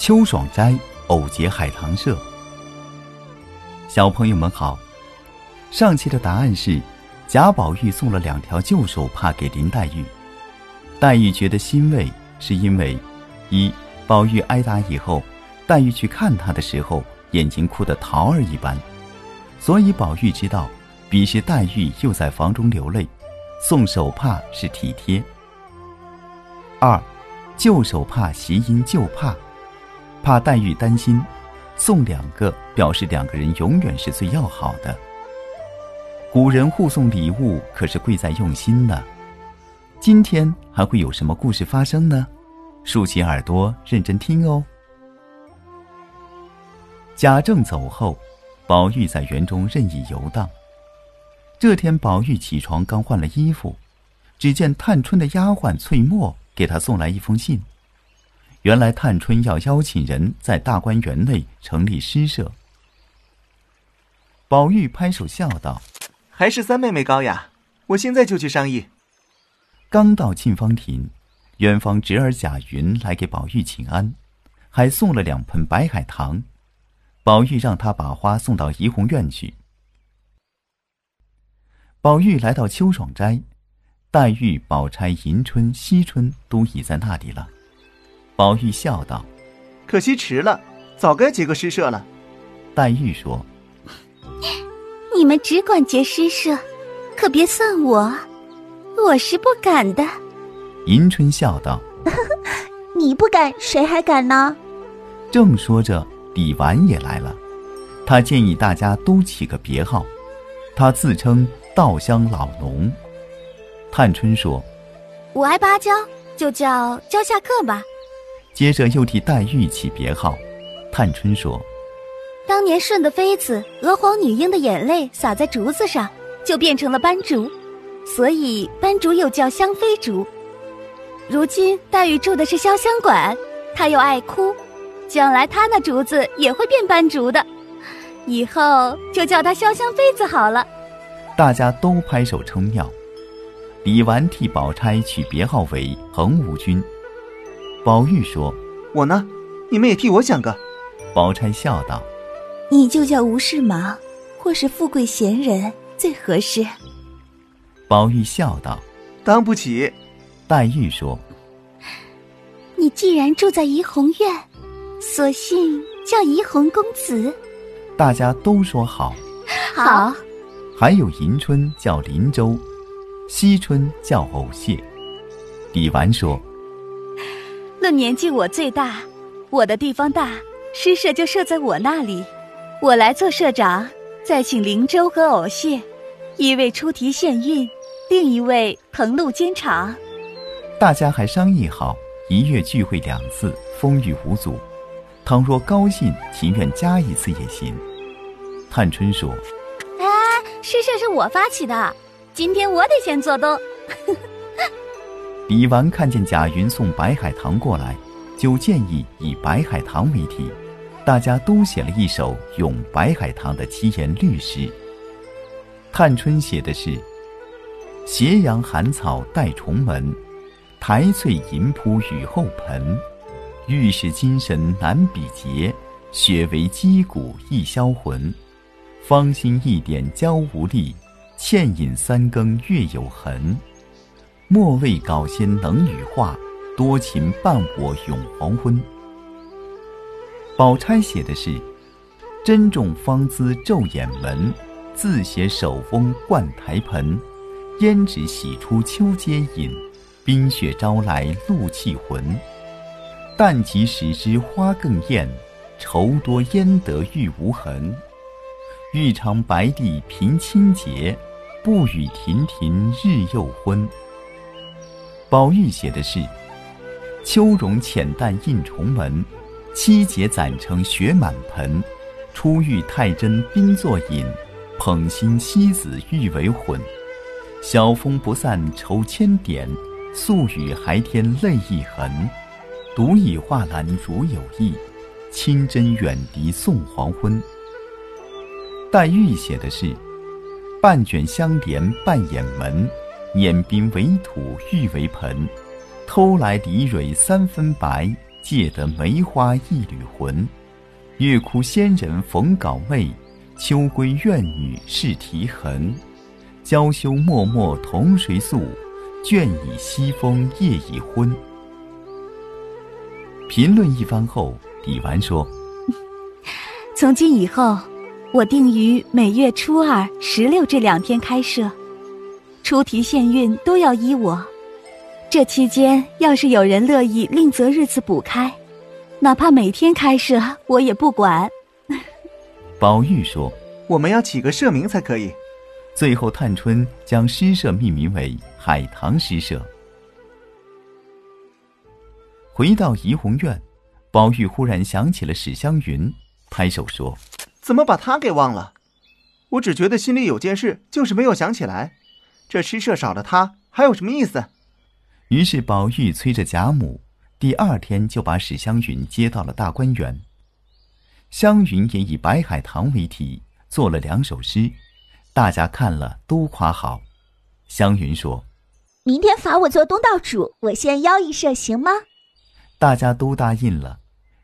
秋爽斋偶结海棠社。小朋友们好，上期的答案是贾宝玉送了两条旧手帕给林黛玉。黛玉觉得欣慰，是因为一宝玉挨打以后，黛玉去看他的时候，眼睛哭得桃儿一般，所以宝玉知道，彼时黛玉又在房中流泪，送手帕是体贴。二，旧手帕谐音旧帕。怕黛玉担心，送两个表示两个人永远是最要好的。古人互送礼物可是贵在用心呢。今天还会有什么故事发生呢？竖起耳朵认真听哦。贾政走后，宝玉在园中任意游荡。这天，宝玉起床刚换了衣服，只见探春的丫鬟翠墨给他送来一封信。原来探春要邀请人在大观园内成立诗社。宝玉拍手笑道：“还是三妹妹高雅，我现在就去商议。”刚到沁芳亭，远方侄儿贾云来给宝玉请安，还送了两盆白海棠。宝玉让他把花送到怡红院去。宝玉来到秋爽斋，黛玉、宝钗、迎春、惜春都已在那里了。宝玉笑道：“可惜迟了，早该结个诗社了。”黛玉说：“你们只管结诗社，可别算我，我是不敢的。”迎春笑道：“ 你不敢，谁还敢呢？”正说着，李纨也来了，他建议大家都起个别号，他自称稻香老农。探春说：“我爱芭蕉，就叫蕉下客吧。”接着又替黛玉起别号，探春说：“当年舜的妃子娥皇女英的眼泪洒在竹子上，就变成了斑竹，所以斑竹又叫香妃竹。如今黛玉住的是潇湘馆，她又爱哭，将来她那竹子也会变斑竹的，以后就叫她潇湘妃子好了。”大家都拍手称妙。李纨替宝钗取别号为恒无君。宝玉说：“我呢，你们也替我想个。”宝钗笑道：“你就叫吴世忙，或是富贵闲人最合适。”宝玉笑道：“当不起。”黛玉说：“你既然住在怡红院，索性叫怡红公子。”大家都说好。好。还有迎春叫林州，惜春叫藕榭。李纨说。论年纪我最大，我的地方大，诗社就设在我那里，我来做社长，再请灵州和藕谢，一位出题献韵，另一位誊录监场。大家还商议好，一月聚会两次，风雨无阻。倘若高兴，情愿加一次也行。探春说：“哎，诗社是我发起的，今天我得先做东。”李纨看见贾云送白海棠过来，就建议以白海棠为题，大家都写了一首咏白海棠的七言律诗。探春写的是：“斜阳寒草带重门，苔翠银铺雨后盆。玉是精神难比劫，雪为肌骨易销魂。芳心一点娇无力，倩影三更月有痕。”莫为稿仙能羽化，多情伴我永黄昏。宝钗写的是：珍重芳姿昼掩门，自携手风灌台盆。胭脂洗出秋阶影，冰雪招来露气魂。但及时知花更艳，愁多焉得玉无痕。欲尝白帝凭清洁，不与亭亭日又昏。宝玉写的是：秋容浅淡映重门，七节攒成雪满盆。初遇太真冰作饮，捧心西子欲为魂。晓风不散愁千点，宿雨还添泪一痕。独倚画栏如有意，清真远笛送黄昏。黛玉写的是：半卷香帘半掩门。碾冰为土，玉为盆，偷来梨蕊三分白，借得梅花一缕魂。月窟仙人逢稿媚，秋闺怨女是啼痕。娇羞脉脉同谁诉？倦倚西风夜已昏。评论一番后，李纨说：“从今以后，我定于每月初二、十六这两天开设，出题限韵都要依我。这期间要是有人乐意另择日子补开。”哪怕每天开设，我也不管。宝玉说：“我们要起个社名才可以。”最后，探春将诗社命名为海棠诗社。回到怡红院，宝玉忽然想起了史湘云，拍手说：“怎么把她给忘了？我只觉得心里有件事，就是没有想起来。这诗社少了他，还有什么意思？”于是宝玉催着贾母。第二天就把史湘云接到了大观园。湘云也以白海棠为题做了两首诗，大家看了都夸好。湘云说：“明天罚我做东道主，我先邀一社行吗？”大家都答应了，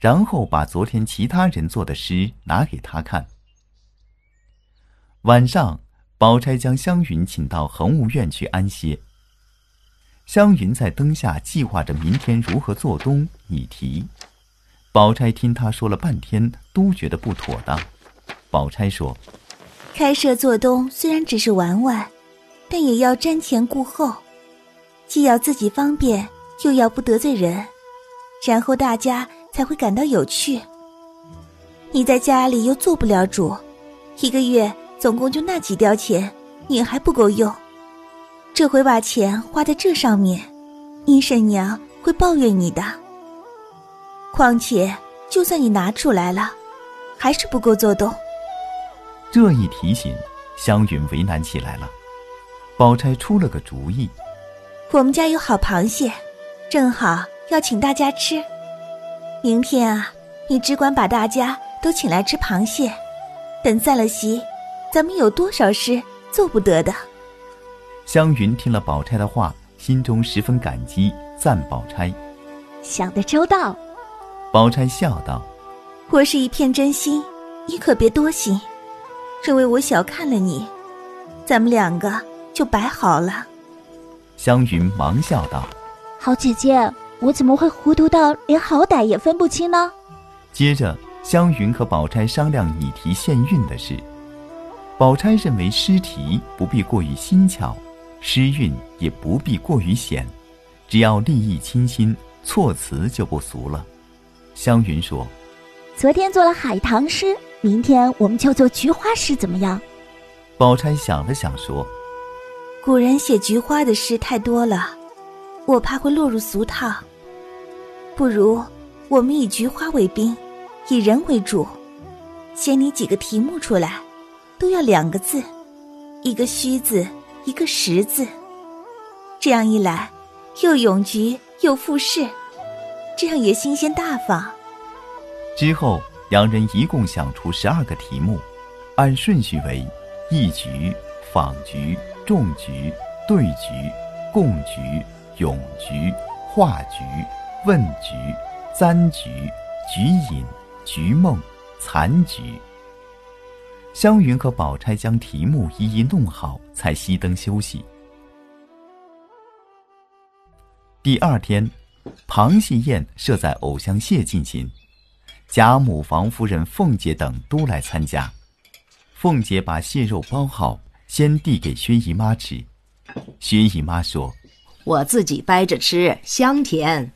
然后把昨天其他人做的诗拿给他看。晚上，宝钗将湘云请到恒芜院去安歇。湘云在灯下计划着明天如何做东拟题，宝钗听他说了半天，都觉得不妥当。宝钗说：“开设做东虽然只是玩玩，但也要瞻前顾后，既要自己方便，又要不得罪人，然后大家才会感到有趣。你在家里又做不了主，一个月总共就那几吊钱，你还不够用。”这回把钱花在这上面，你婶娘会抱怨你的。况且，就算你拿出来了，还是不够做动。这一提醒，湘云为难起来了。宝钗出了个主意：我们家有好螃蟹，正好要请大家吃。明天啊，你只管把大家都请来吃螃蟹。等散了席，咱们有多少事做不得的？湘云听了宝钗的话，心中十分感激，赞宝钗想得周到。宝钗笑道：“我是一片真心，你可别多心，认为我小看了你，咱们两个就摆好了。”湘云忙笑道：“好姐姐，我怎么会糊涂到连好歹也分不清呢？”接着，湘云和宝钗商量拟提献韵的事。宝钗认为诗题不必过于新巧。诗韵也不必过于险，只要立意清新，措辞就不俗了。湘云说：“昨天做了海棠诗，明天我们就做菊花诗，怎么样？”宝钗想了想说：“古人写菊花的诗太多了，我怕会落入俗套。不如我们以菊花为宾，以人为主，先拟几个题目出来，都要两个字，一个虚字。”一个实字，这样一来，又永局又复试，这样也新鲜大方。之后，两人一共想出十二个题目，按顺序为：一局、访局、众局、对局、共局、咏局、画局、问局、簪局、局引、局梦、残局。湘云和宝钗将题目一一弄好，才熄灯休息。第二天，螃蟹宴设在藕香榭进行，贾母、房夫人、凤姐等都来参加。凤姐把蟹肉包好，先递给薛姨妈吃。薛姨妈说：“我自己掰着吃，香甜。”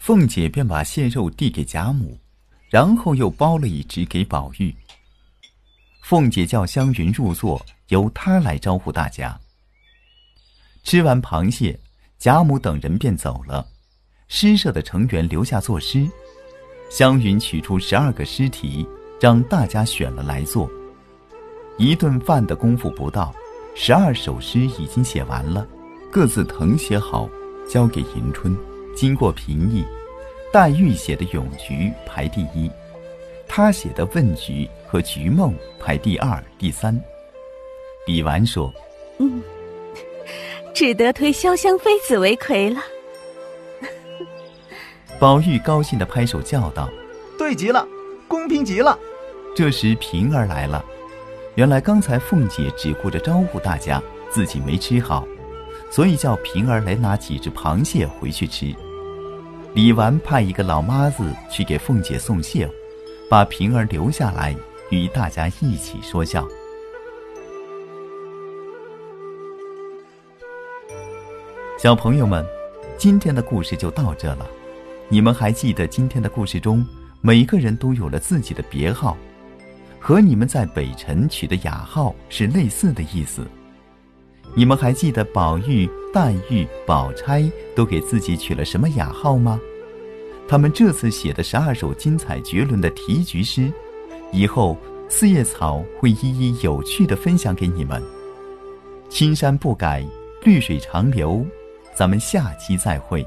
凤姐便把蟹肉递给贾母，然后又包了一只给宝玉。凤姐叫湘云入座，由她来招呼大家。吃完螃蟹，贾母等人便走了，诗社的成员留下作诗。湘云取出十二个诗题，让大家选了来做。一顿饭的功夫不到，十二首诗已经写完了，各自誊写好，交给迎春。经过评议，黛玉写的咏菊排第一。他写的问菊和菊梦排第二、第三。李纨说：“嗯，只得推潇湘妃子为魁了。”宝玉高兴的拍手叫道：“对极了，公平极了！”这时平儿来了，原来刚才凤姐只顾着招呼大家，自己没吃好，所以叫平儿来拿几只螃蟹回去吃。李纨派一个老妈子去给凤姐送蟹，把平儿留下来与大家一起说笑。小朋友们，今天的故事就到这了。你们还记得今天的故事中，每个人都有了自己的别号，和你们在北辰取的雅号是类似的意思。你们还记得宝玉、黛玉、宝钗都给自己取了什么雅号吗？他们这次写的十二首精彩绝伦的题菊诗，以后四叶草会一一有趣的分享给你们。青山不改，绿水长流。咱们下期再会。